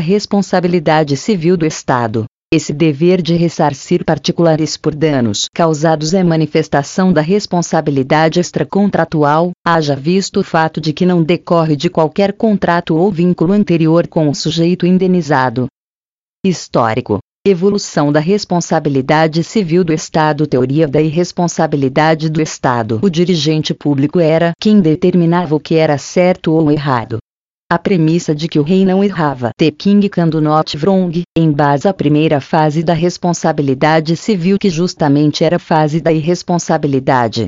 Responsabilidade civil do Estado. Esse dever de ressarcir particulares por danos causados é manifestação da responsabilidade extracontratual, haja visto o fato de que não decorre de qualquer contrato ou vínculo anterior com o sujeito indenizado. Histórico. Evolução da responsabilidade civil do Estado Teoria da irresponsabilidade do Estado O dirigente público era quem determinava o que era certo ou errado. A premissa de que o rei não errava The King can do not wrong, em base à primeira fase da responsabilidade civil que justamente era a fase da irresponsabilidade.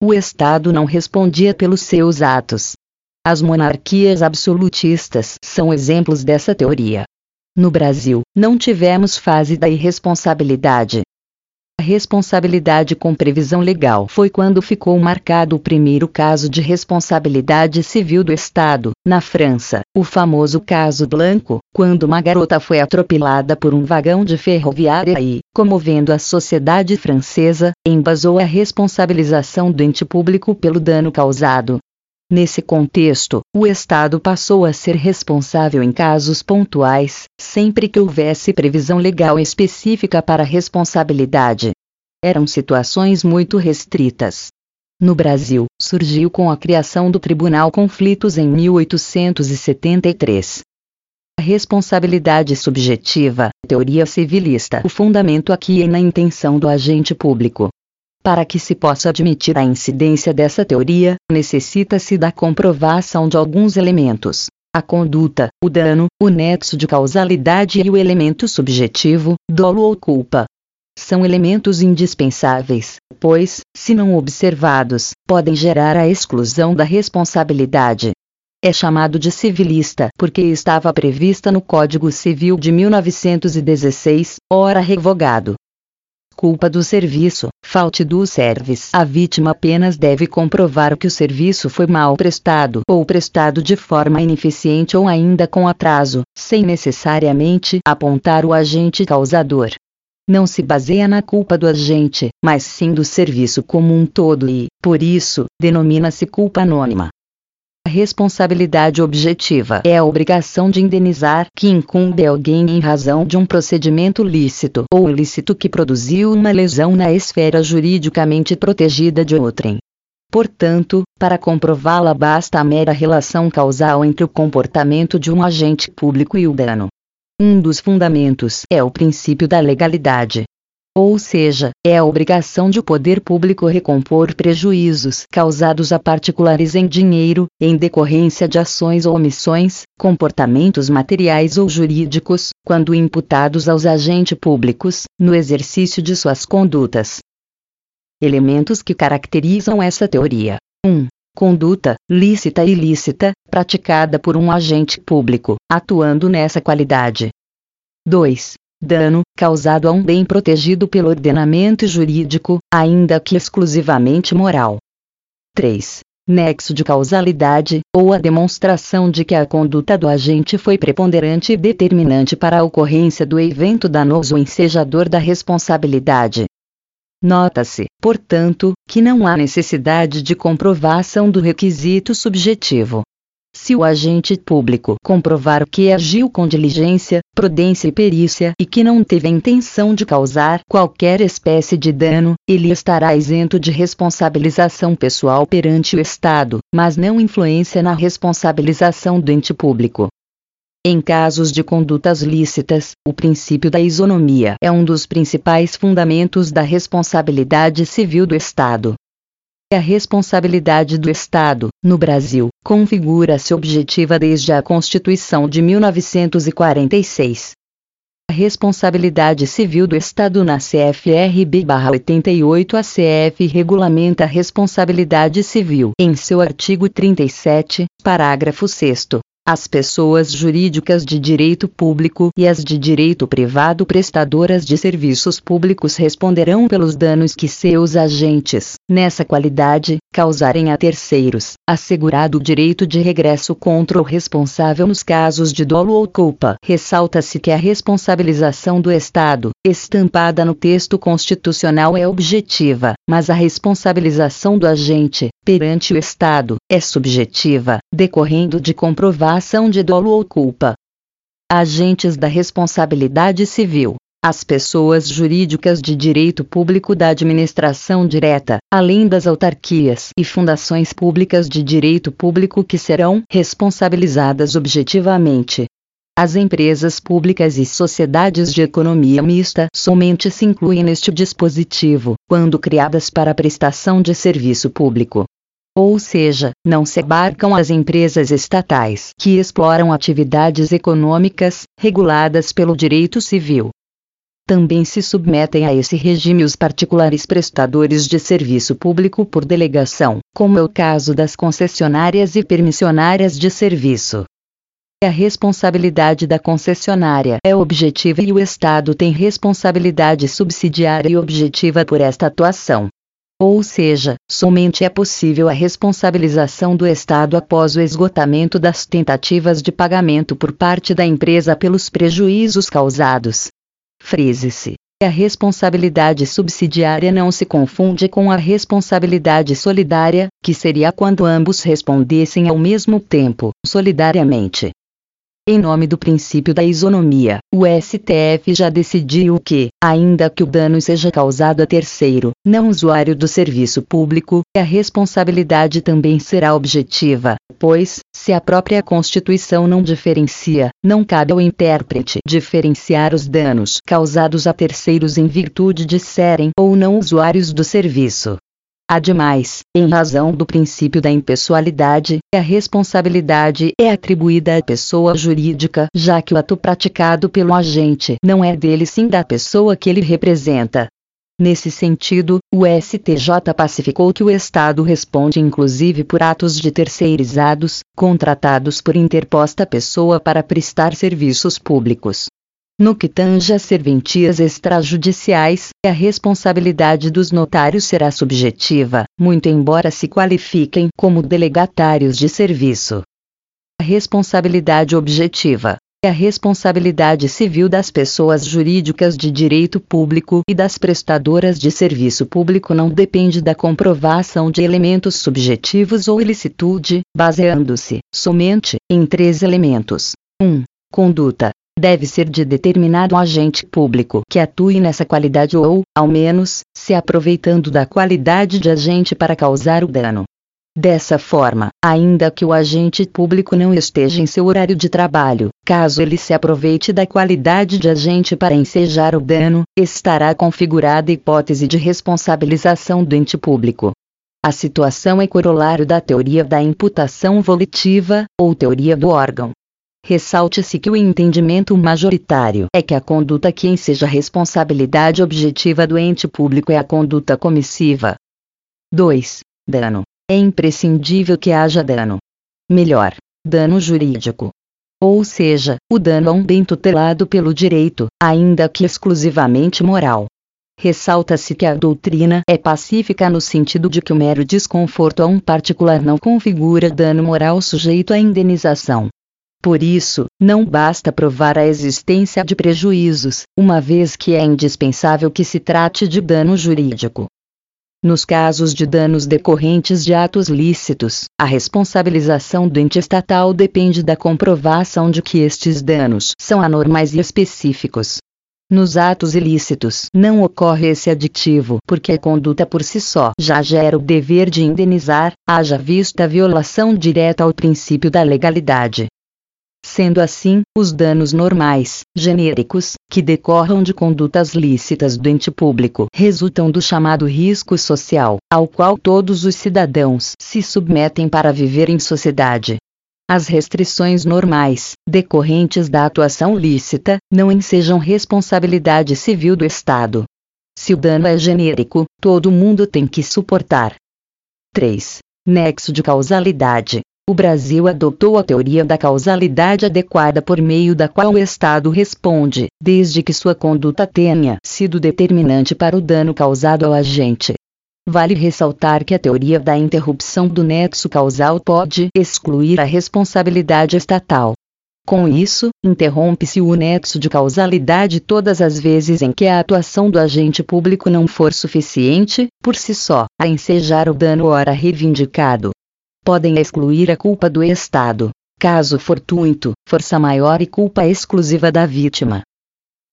O Estado não respondia pelos seus atos. As monarquias absolutistas são exemplos dessa teoria. No Brasil, não tivemos fase da irresponsabilidade, a responsabilidade com previsão legal foi quando ficou marcado o primeiro caso de responsabilidade civil do Estado, na França, o famoso caso Blanco, quando uma garota foi atropelada por um vagão de ferroviária e, comovendo a sociedade francesa, embasou a responsabilização do ente público pelo dano causado. Nesse contexto, o Estado passou a ser responsável em casos pontuais, sempre que houvesse previsão legal específica para responsabilidade. Eram situações muito restritas. No Brasil, surgiu com a criação do Tribunal Conflitos em 1873. A responsabilidade subjetiva, teoria civilista. O fundamento aqui é na intenção do agente público, para que se possa admitir a incidência dessa teoria, necessita-se da comprovação de alguns elementos. A conduta, o dano, o nexo de causalidade e o elemento subjetivo, dolo ou culpa. São elementos indispensáveis, pois, se não observados, podem gerar a exclusão da responsabilidade. É chamado de civilista porque estava prevista no Código Civil de 1916, ora revogado culpa do serviço, falte do service. A vítima apenas deve comprovar que o serviço foi mal prestado ou prestado de forma ineficiente ou ainda com atraso, sem necessariamente apontar o agente causador. Não se baseia na culpa do agente, mas sim do serviço como um todo e, por isso, denomina-se culpa anônima. A responsabilidade objetiva é a obrigação de indenizar que incumbe alguém em razão de um procedimento lícito ou ilícito que produziu uma lesão na esfera juridicamente protegida de outrem. Portanto, para comprová-la basta a mera relação causal entre o comportamento de um agente público e o dano. Um dos fundamentos é o princípio da legalidade, ou seja, é a obrigação de o poder público recompor prejuízos causados a particulares em dinheiro, em decorrência de ações ou omissões, comportamentos materiais ou jurídicos, quando imputados aos agentes públicos, no exercício de suas condutas. Elementos que caracterizam essa teoria: 1. Conduta, lícita e ilícita, praticada por um agente público, atuando nessa qualidade. 2 dano, causado a um bem protegido pelo ordenamento jurídico, ainda que exclusivamente moral. 3. Nexo de causalidade, ou a demonstração de que a conduta do agente foi preponderante e determinante para a ocorrência do evento danoso ensejador da responsabilidade. Nota-se, portanto, que não há necessidade de comprovação do requisito subjetivo. Se o agente público comprovar que agiu com diligência, prudência e perícia e que não teve a intenção de causar qualquer espécie de dano, ele estará isento de responsabilização pessoal perante o Estado, mas não influência na responsabilização do ente público. Em casos de condutas lícitas, o princípio da isonomia é um dos principais fundamentos da responsabilidade civil do Estado. A responsabilidade do Estado, no Brasil, configura-se objetiva desde a Constituição de 1946. A responsabilidade civil do Estado na CFRB-88 A CF regulamenta a responsabilidade civil em seu artigo 37, parágrafo 6 as pessoas jurídicas de direito público e as de direito privado prestadoras de serviços públicos responderão pelos danos que seus agentes, nessa qualidade, causarem a terceiros, assegurado o direito de regresso contra o responsável nos casos de dolo ou culpa. Ressalta-se que a responsabilização do Estado, estampada no texto constitucional, é objetiva, mas a responsabilização do agente, perante o Estado, é subjetiva, decorrendo de comprovar ação de dolo ou culpa. agentes da responsabilidade civil, as pessoas jurídicas de direito público da administração direta, além das autarquias e fundações públicas de direito público que serão responsabilizadas objetivamente. As empresas públicas e sociedades de economia mista somente se incluem neste dispositivo, quando criadas para prestação de serviço público. Ou seja, não se abarcam as empresas estatais que exploram atividades econômicas reguladas pelo direito civil, também se submetem a esse regime os particulares prestadores de serviço público por delegação, como é o caso das concessionárias e permissionárias de serviço. A responsabilidade da concessionária é objetiva e o Estado tem responsabilidade subsidiária e objetiva por esta atuação. Ou seja, somente é possível a responsabilização do Estado após o esgotamento das tentativas de pagamento por parte da empresa pelos prejuízos causados. Frise-se. A responsabilidade subsidiária não se confunde com a responsabilidade solidária, que seria quando ambos respondessem ao mesmo tempo, solidariamente. Em nome do princípio da isonomia, o STF já decidiu que, ainda que o dano seja causado a terceiro, não usuário do serviço público, a responsabilidade também será objetiva, pois, se a própria Constituição não diferencia, não cabe ao intérprete diferenciar os danos causados a terceiros em virtude de serem ou não usuários do serviço. Ademais, em razão do princípio da impessoalidade, a responsabilidade é atribuída à pessoa jurídica, já que o ato praticado pelo agente não é dele sim da pessoa que ele representa. Nesse sentido, o STJ pacificou que o Estado responde inclusive por atos de terceirizados, contratados por interposta pessoa para prestar serviços públicos. No que tange a serventias extrajudiciais, a responsabilidade dos notários será subjetiva, muito embora se qualifiquem como delegatários de serviço. A responsabilidade objetiva é a responsabilidade civil das pessoas jurídicas de direito público e das prestadoras de serviço público não depende da comprovação de elementos subjetivos ou ilicitude, baseando-se, somente, em três elementos. 1. Conduta, deve ser de determinado agente público que atue nessa qualidade ou, ao menos, se aproveitando da qualidade de agente para causar o dano. Dessa forma, ainda que o agente público não esteja em seu horário de trabalho, caso ele se aproveite da qualidade de agente para ensejar o dano, estará configurada a hipótese de responsabilização do ente público. A situação é corolário da teoria da imputação volitiva, ou teoria do órgão, Ressalte-se que o entendimento majoritário é que a conduta que enseja responsabilidade objetiva do ente público é a conduta comissiva. 2. Dano. É imprescindível que haja dano. Melhor, dano jurídico. Ou seja, o dano a um bem tutelado pelo direito, ainda que exclusivamente moral. Ressalta-se que a doutrina é pacífica no sentido de que o mero desconforto a um particular não configura dano moral sujeito à indenização. Por isso, não basta provar a existência de prejuízos, uma vez que é indispensável que se trate de dano jurídico. Nos casos de danos decorrentes de atos lícitos, a responsabilização do ente estatal depende da comprovação de que estes danos são anormais e específicos. Nos atos ilícitos não ocorre esse aditivo porque a conduta por si só já gera o dever de indenizar, haja vista a violação direta ao princípio da legalidade. Sendo assim, os danos normais, genéricos, que decorram de condutas lícitas do ente público resultam do chamado risco social, ao qual todos os cidadãos se submetem para viver em sociedade. As restrições normais, decorrentes da atuação lícita, não ensejam responsabilidade civil do Estado. Se o dano é genérico, todo mundo tem que suportar. 3. Nexo de causalidade. O Brasil adotou a teoria da causalidade adequada por meio da qual o Estado responde, desde que sua conduta tenha sido determinante para o dano causado ao agente. Vale ressaltar que a teoria da interrupção do nexo causal pode excluir a responsabilidade estatal. Com isso, interrompe-se o nexo de causalidade todas as vezes em que a atuação do agente público não for suficiente, por si só, a ensejar o dano ora reivindicado podem excluir a culpa do Estado. caso fortuito, força maior e culpa exclusiva da vítima.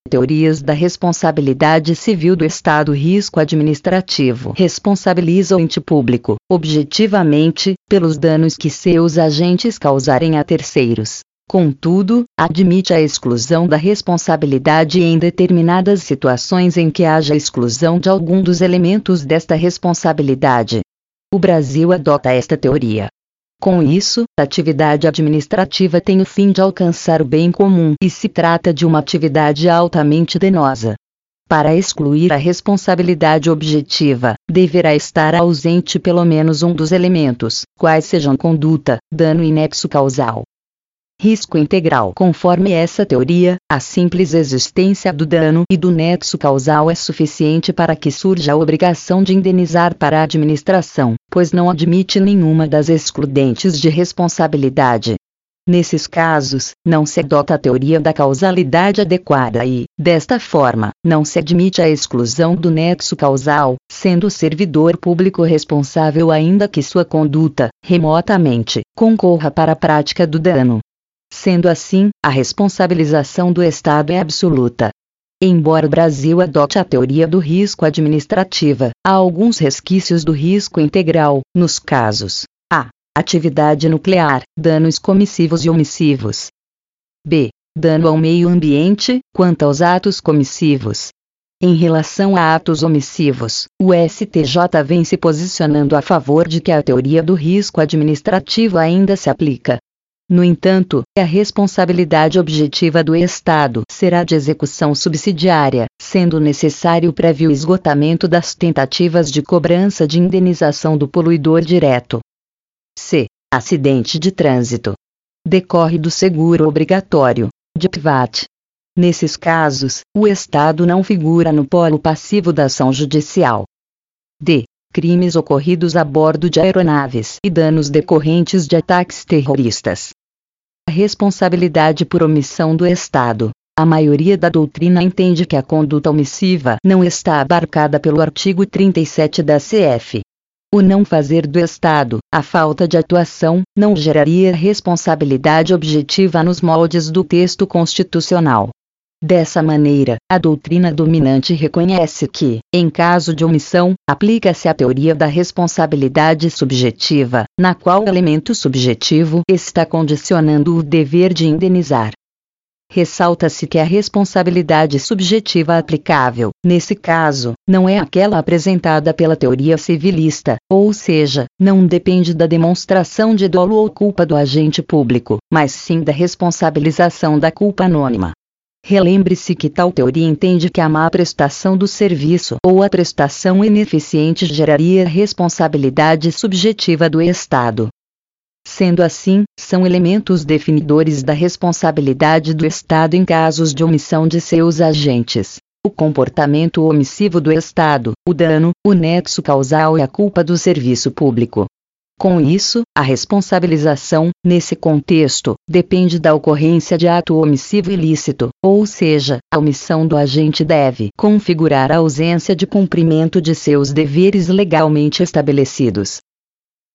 Teorias da responsabilidade civil do Estado Risco administrativo responsabiliza o ente público, objetivamente, pelos danos que seus agentes causarem a terceiros. Contudo, admite a exclusão da responsabilidade em determinadas situações em que haja exclusão de algum dos elementos desta responsabilidade. O Brasil adota esta teoria, com isso, a atividade administrativa tem o fim de alcançar o bem comum e se trata de uma atividade altamente danosa. Para excluir a responsabilidade objetiva, deverá estar ausente pelo menos um dos elementos, quais sejam conduta, dano e nexo causal risco integral. Conforme essa teoria, a simples existência do dano e do nexo causal é suficiente para que surja a obrigação de indenizar para a administração, pois não admite nenhuma das excludentes de responsabilidade. Nesses casos, não se adota a teoria da causalidade adequada e, desta forma, não se admite a exclusão do nexo causal, sendo o servidor público responsável ainda que sua conduta, remotamente, concorra para a prática do dano. Sendo assim, a responsabilização do Estado é absoluta. Embora o Brasil adote a teoria do risco administrativa, há alguns resquícios do risco integral, nos casos a. Atividade nuclear, danos comissivos e omissivos. b. Dano ao meio ambiente, quanto aos atos comissivos. Em relação a atos omissivos, o STJ vem se posicionando a favor de que a teoria do risco administrativo ainda se aplica, no entanto, a responsabilidade objetiva do Estado será de execução subsidiária, sendo necessário prévio esgotamento das tentativas de cobrança de indenização do poluidor direto. C. Acidente de trânsito. Decorre do seguro obrigatório, DPVAT. Nesses casos, o Estado não figura no polo passivo da ação judicial. D. Crimes ocorridos a bordo de aeronaves e danos decorrentes de ataques terroristas responsabilidade por omissão do Estado. A maioria da doutrina entende que a conduta omissiva não está abarcada pelo artigo 37 da CF. O não fazer do Estado, a falta de atuação, não geraria responsabilidade objetiva nos moldes do texto constitucional. Dessa maneira, a doutrina dominante reconhece que, em caso de omissão, aplica-se a teoria da responsabilidade subjetiva, na qual o elemento subjetivo está condicionando o dever de indenizar. Ressalta-se que a responsabilidade subjetiva aplicável, nesse caso, não é aquela apresentada pela teoria civilista, ou seja, não depende da demonstração de dolo ou culpa do agente público, mas sim da responsabilização da culpa anônima. Relembre-se que tal teoria entende que a má prestação do serviço ou a prestação ineficiente geraria responsabilidade subjetiva do Estado. Sendo assim, são elementos definidores da responsabilidade do Estado em casos de omissão de seus agentes. O comportamento omissivo do Estado, o dano, o nexo causal e a culpa do serviço público. Com isso, a responsabilização, nesse contexto, depende da ocorrência de ato omissivo ilícito, ou seja, a omissão do agente deve configurar a ausência de cumprimento de seus deveres legalmente estabelecidos.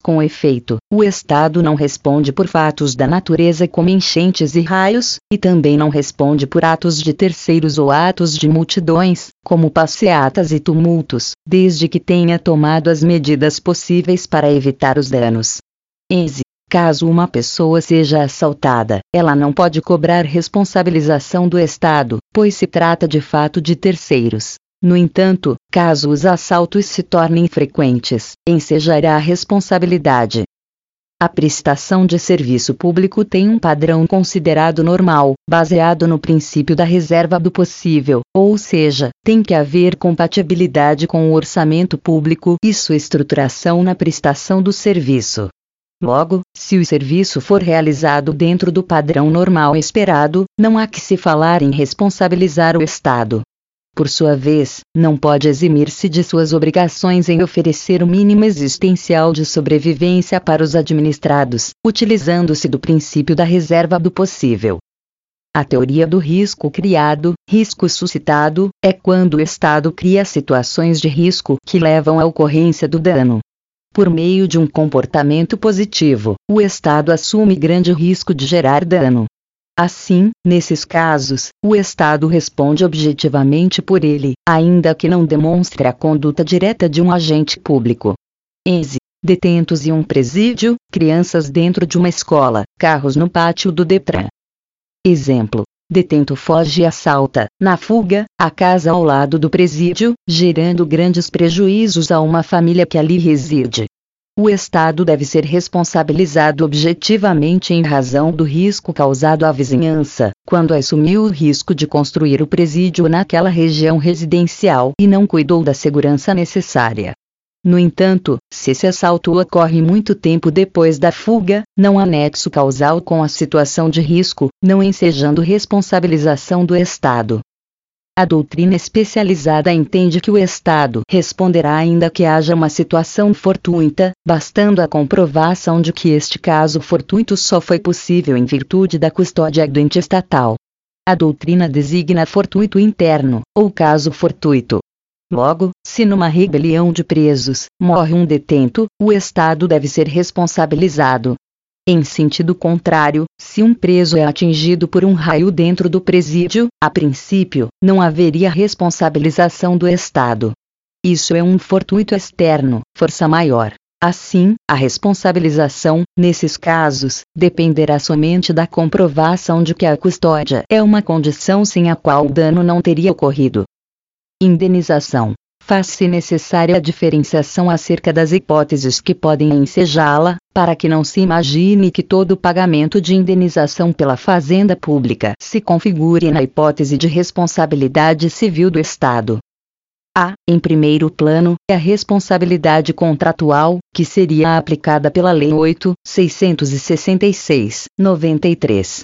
Com efeito, o Estado não responde por fatos da natureza como enchentes e raios, e também não responde por atos de terceiros ou atos de multidões, como passeatas e tumultos, desde que tenha tomado as medidas possíveis para evitar os danos. Enze. Caso uma pessoa seja assaltada, ela não pode cobrar responsabilização do Estado, pois se trata de fato de terceiros. No entanto, caso os assaltos se tornem frequentes, ensejará a responsabilidade. A prestação de serviço público tem um padrão considerado normal, baseado no princípio da reserva do possível, ou seja, tem que haver compatibilidade com o orçamento público e sua estruturação na prestação do serviço. Logo, se o serviço for realizado dentro do padrão normal esperado, não há que se falar em responsabilizar o Estado por sua vez, não pode eximir-se de suas obrigações em oferecer o mínimo existencial de sobrevivência para os administrados, utilizando-se do princípio da reserva do possível. A teoria do risco criado, risco suscitado, é quando o Estado cria situações de risco que levam à ocorrência do dano. por meio de um comportamento positivo, o Estado assume grande risco de gerar dano. Assim, nesses casos, o Estado responde objetivamente por ele, ainda que não demonstre a conduta direta de um agente público. Enze detentos em um presídio, crianças dentro de uma escola, carros no pátio do Detran. Exemplo. Detento foge e assalta, na fuga, a casa ao lado do presídio, gerando grandes prejuízos a uma família que ali reside. O Estado deve ser responsabilizado objetivamente em razão do risco causado à vizinhança, quando assumiu o risco de construir o presídio naquela região residencial e não cuidou da segurança necessária. No entanto, se esse assalto ocorre muito tempo depois da fuga, não há nexo causal com a situação de risco, não ensejando responsabilização do Estado. A doutrina especializada entende que o Estado responderá ainda que haja uma situação fortuita, bastando a comprovação de que este caso fortuito só foi possível em virtude da custódia do ente estatal. A doutrina designa fortuito interno, ou caso fortuito, Logo, se numa rebelião de presos morre um detento, o Estado deve ser responsabilizado. Em sentido contrário, se um preso é atingido por um raio dentro do presídio, a princípio, não haveria responsabilização do Estado. Isso é um fortuito externo, força maior. Assim, a responsabilização, nesses casos, dependerá somente da comprovação de que a custódia é uma condição sem a qual o dano não teria ocorrido. Indenização. Faz-se necessária a diferenciação acerca das hipóteses que podem ensejá-la, para que não se imagine que todo pagamento de indenização pela fazenda pública se configure na hipótese de responsabilidade civil do Estado. Há, em primeiro plano, a responsabilidade contratual, que seria aplicada pela Lei 8.666, 93,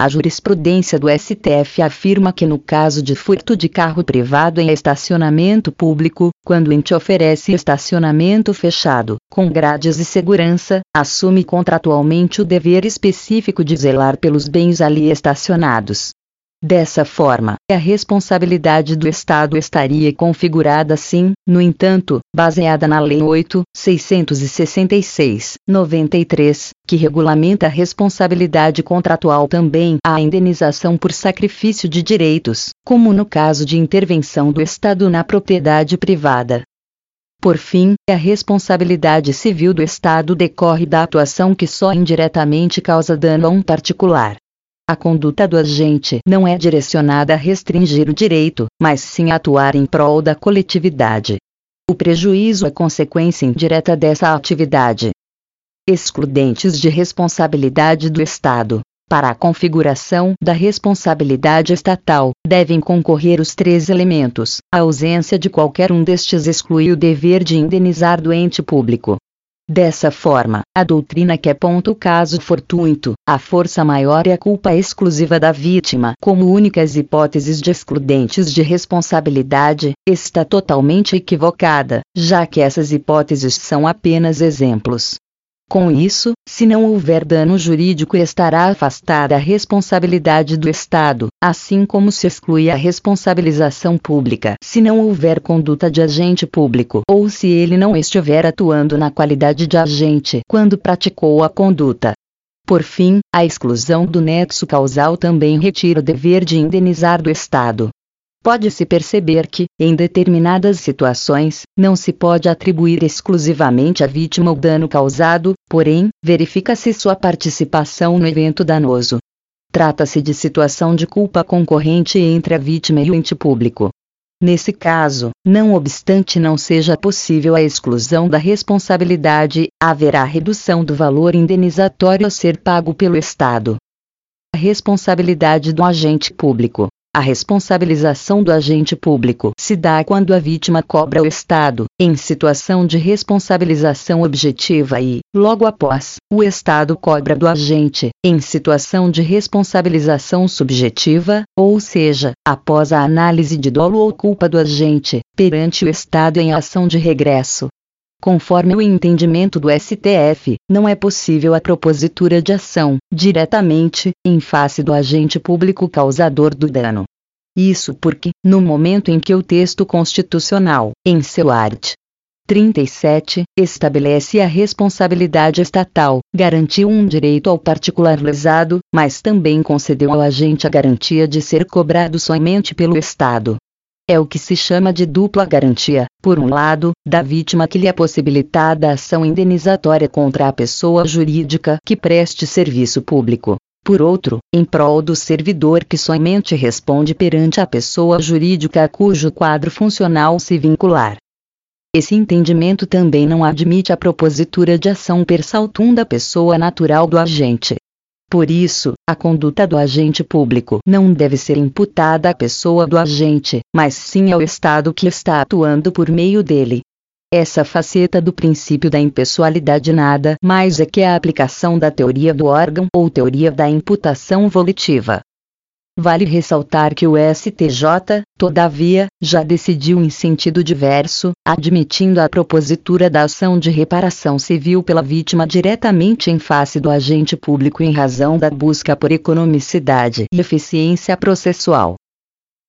a jurisprudência do STF afirma que no caso de furto de carro privado em estacionamento público, quando o ente oferece estacionamento fechado, com grades de segurança, assume contratualmente o dever específico de zelar pelos bens ali estacionados. Dessa forma, a responsabilidade do Estado estaria configurada assim, no entanto, baseada na Lei 8.666, 93, que regulamenta a responsabilidade contratual também a indenização por sacrifício de direitos, como no caso de intervenção do Estado na propriedade privada. Por fim, a responsabilidade civil do Estado decorre da atuação que só indiretamente causa dano a um particular. A conduta do agente não é direcionada a restringir o direito, mas sim a atuar em prol da coletividade. O prejuízo é consequência indireta dessa atividade. Excludentes de responsabilidade do Estado. Para a configuração da responsabilidade estatal, devem concorrer os três elementos. A ausência de qualquer um destes exclui o dever de indenizar do ente público. Dessa forma, a doutrina que aponta o caso fortuito, a força maior e a culpa exclusiva da vítima como únicas hipóteses de excludentes de responsabilidade, está totalmente equivocada, já que essas hipóteses são apenas exemplos. Com isso, se não houver dano jurídico estará afastada a responsabilidade do Estado, assim como se exclui a responsabilização pública se não houver conduta de agente público ou se ele não estiver atuando na qualidade de agente quando praticou a conduta. Por fim, a exclusão do nexo causal também retira o dever de indenizar do Estado. Pode-se perceber que, em determinadas situações, não se pode atribuir exclusivamente à vítima o dano causado, porém, verifica-se sua participação no evento danoso. Trata-se de situação de culpa concorrente entre a vítima e o ente público. Nesse caso, não obstante não seja possível a exclusão da responsabilidade, haverá redução do valor indenizatório a ser pago pelo Estado. A responsabilidade do agente público a responsabilização do agente público se dá quando a vítima cobra ao Estado, em situação de responsabilização objetiva e, logo após, o Estado cobra do agente, em situação de responsabilização subjetiva, ou seja, após a análise de dolo ou culpa do agente, perante o Estado em ação de regresso. Conforme o entendimento do STF, não é possível a propositura de ação, diretamente, em face do agente público causador do dano. Isso porque, no momento em que o texto constitucional, em seu art. 37. Estabelece a responsabilidade estatal, garantiu um direito ao particular lesado, mas também concedeu ao agente a garantia de ser cobrado somente pelo Estado. É o que se chama de dupla garantia, por um lado, da vítima que lhe é possibilitada a ação indenizatória contra a pessoa jurídica que preste serviço público, por outro, em prol do servidor que somente responde perante a pessoa jurídica a cujo quadro funcional se vincular. Esse entendimento também não admite a propositura de ação per saltum da pessoa natural do agente. Por isso, a conduta do agente público não deve ser imputada à pessoa do agente, mas sim ao Estado que está atuando por meio dele. Essa faceta do princípio da impessoalidade nada mais é que a aplicação da teoria do órgão ou teoria da imputação volitiva. Vale ressaltar que o STJ, todavia, já decidiu em sentido diverso, admitindo a propositura da ação de reparação civil pela vítima diretamente em face do agente público em razão da busca por economicidade e eficiência processual.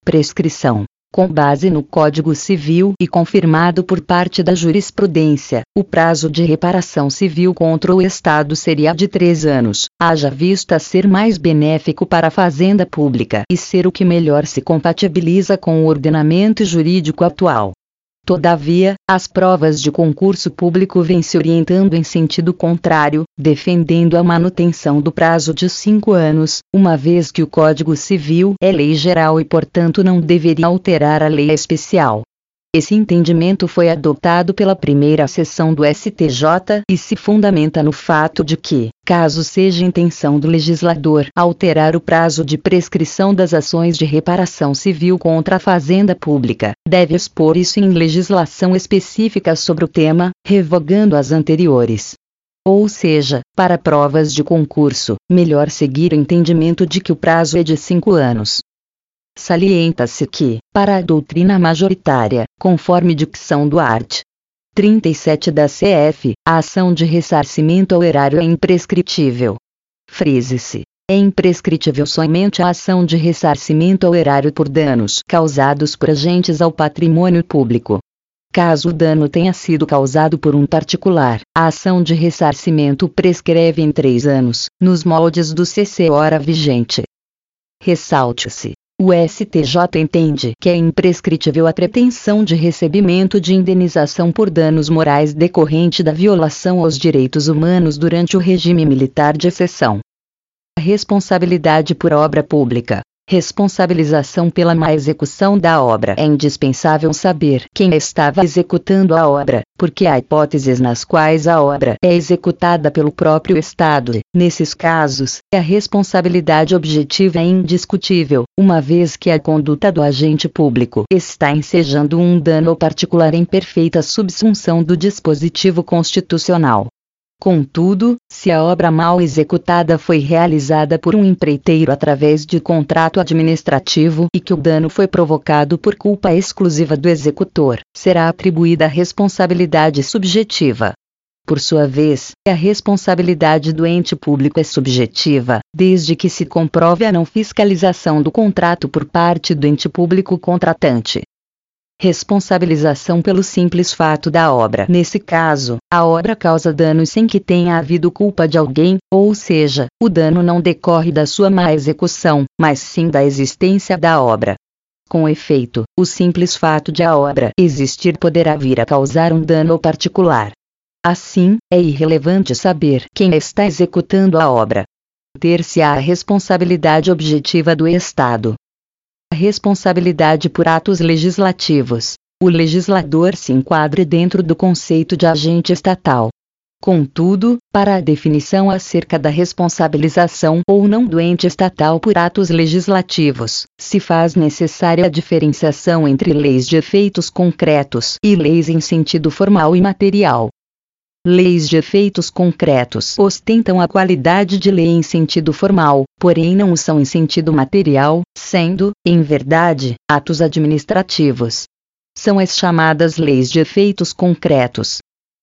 Prescrição com base no Código Civil e confirmado por parte da jurisprudência, o prazo de reparação civil contra o Estado seria de três anos, haja vista ser mais benéfico para a fazenda pública e ser o que melhor se compatibiliza com o ordenamento jurídico atual. Todavia, as provas de concurso público vêm se orientando em sentido contrário, defendendo a manutenção do prazo de cinco anos, uma vez que o Código Civil é lei geral e, portanto, não deveria alterar a lei especial. Esse entendimento foi adotado pela primeira sessão do STJ e se fundamenta no fato de que, caso seja intenção do legislador alterar o prazo de prescrição das ações de reparação civil contra a fazenda pública, deve expor isso em legislação específica sobre o tema, revogando as anteriores. Ou seja, para provas de concurso, melhor seguir o entendimento de que o prazo é de cinco anos. Salienta-se que, para a doutrina majoritária, conforme dicção do art. 37 da CF, a ação de ressarcimento ao erário é imprescritível. Frise-se. É imprescritível somente a ação de ressarcimento ao erário por danos causados por agentes ao patrimônio público. Caso o dano tenha sido causado por um particular, a ação de ressarcimento prescreve em três anos, nos moldes do CC hora vigente. Ressalte-se o STJ entende que é imprescritível a pretensão de recebimento de indenização por danos morais decorrente da violação aos direitos humanos durante o regime militar de exceção. A responsabilidade por obra pública responsabilização pela má execução da obra. É indispensável saber quem estava executando a obra, porque há hipóteses nas quais a obra é executada pelo próprio Estado. Nesses casos, a responsabilidade objetiva é indiscutível, uma vez que a conduta do agente público está ensejando um dano particular em perfeita subsunção do dispositivo constitucional. Contudo, se a obra mal executada foi realizada por um empreiteiro através de contrato administrativo e que o dano foi provocado por culpa exclusiva do executor, será atribuída a responsabilidade subjetiva. Por sua vez, a responsabilidade do ente público é subjetiva, desde que se comprove a não fiscalização do contrato por parte do ente público contratante responsabilização pelo simples fato da obra. Nesse caso, a obra causa danos sem que tenha havido culpa de alguém, ou seja, o dano não decorre da sua má execução, mas sim da existência da obra. Com efeito, o simples fato de a obra existir poderá vir a causar um dano particular. Assim, é irrelevante saber quem está executando a obra. Ter-se a responsabilidade objetiva do Estado, responsabilidade por atos legislativos. O legislador se enquadra dentro do conceito de agente estatal. Contudo, para a definição acerca da responsabilização ou não do ente estatal por atos legislativos, se faz necessária a diferenciação entre leis de efeitos concretos e leis em sentido formal e material. Leis de efeitos concretos ostentam a qualidade de lei em sentido formal, porém não o são em sentido material, sendo, em verdade, atos administrativos. São as chamadas leis de efeitos concretos.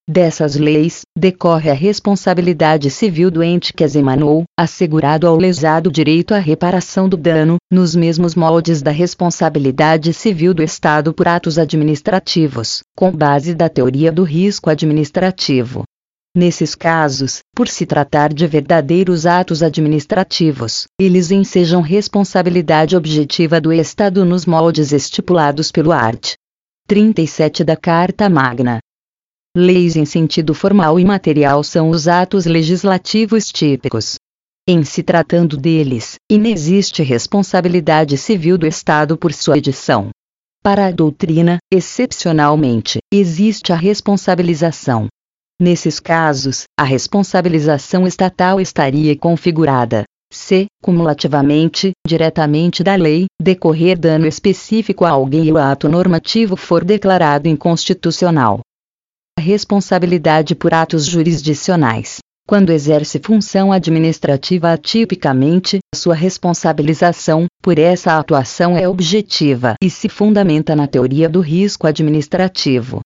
Dessas leis, decorre a responsabilidade civil do ente que as emanou, assegurado ao lesado direito à reparação do dano, nos mesmos moldes da responsabilidade civil do Estado por atos administrativos, com base da teoria do risco administrativo. Nesses casos, por se tratar de verdadeiros atos administrativos, eles ensejam responsabilidade objetiva do Estado nos moldes estipulados pelo art. 37 da Carta Magna. Leis em sentido formal e material são os atos legislativos típicos. Em se tratando deles, inexiste responsabilidade civil do Estado por sua edição. Para a doutrina, excepcionalmente, existe a responsabilização. Nesses casos, a responsabilização estatal estaria configurada se, cumulativamente, diretamente da lei, decorrer dano específico a alguém e o ato normativo for declarado inconstitucional. Responsabilidade por atos jurisdicionais. Quando exerce função administrativa atipicamente, sua responsabilização por essa atuação é objetiva e se fundamenta na teoria do risco administrativo.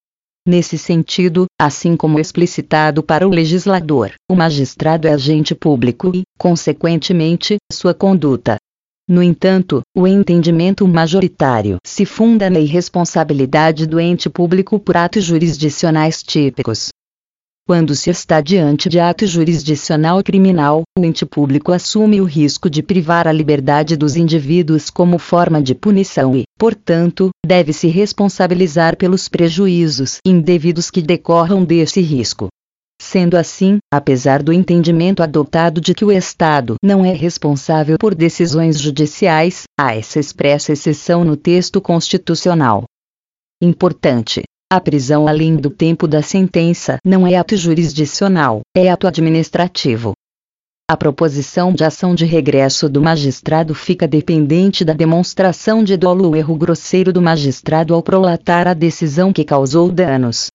Nesse sentido, assim como explicitado para o legislador, o magistrado é agente público e, consequentemente, sua conduta. No entanto, o entendimento majoritário se funda na irresponsabilidade do ente público por atos jurisdicionais típicos, quando se está diante de ato jurisdicional criminal, o ente público assume o risco de privar a liberdade dos indivíduos como forma de punição e, portanto, deve se responsabilizar pelos prejuízos indevidos que decorram desse risco. Sendo assim, apesar do entendimento adotado de que o Estado não é responsável por decisões judiciais, há essa expressa exceção no texto constitucional. Importante a prisão além do tempo da sentença não é ato jurisdicional, é ato administrativo. A proposição de ação de regresso do magistrado fica dependente da demonstração de dolo ou erro grosseiro do magistrado ao prolatar a decisão que causou danos.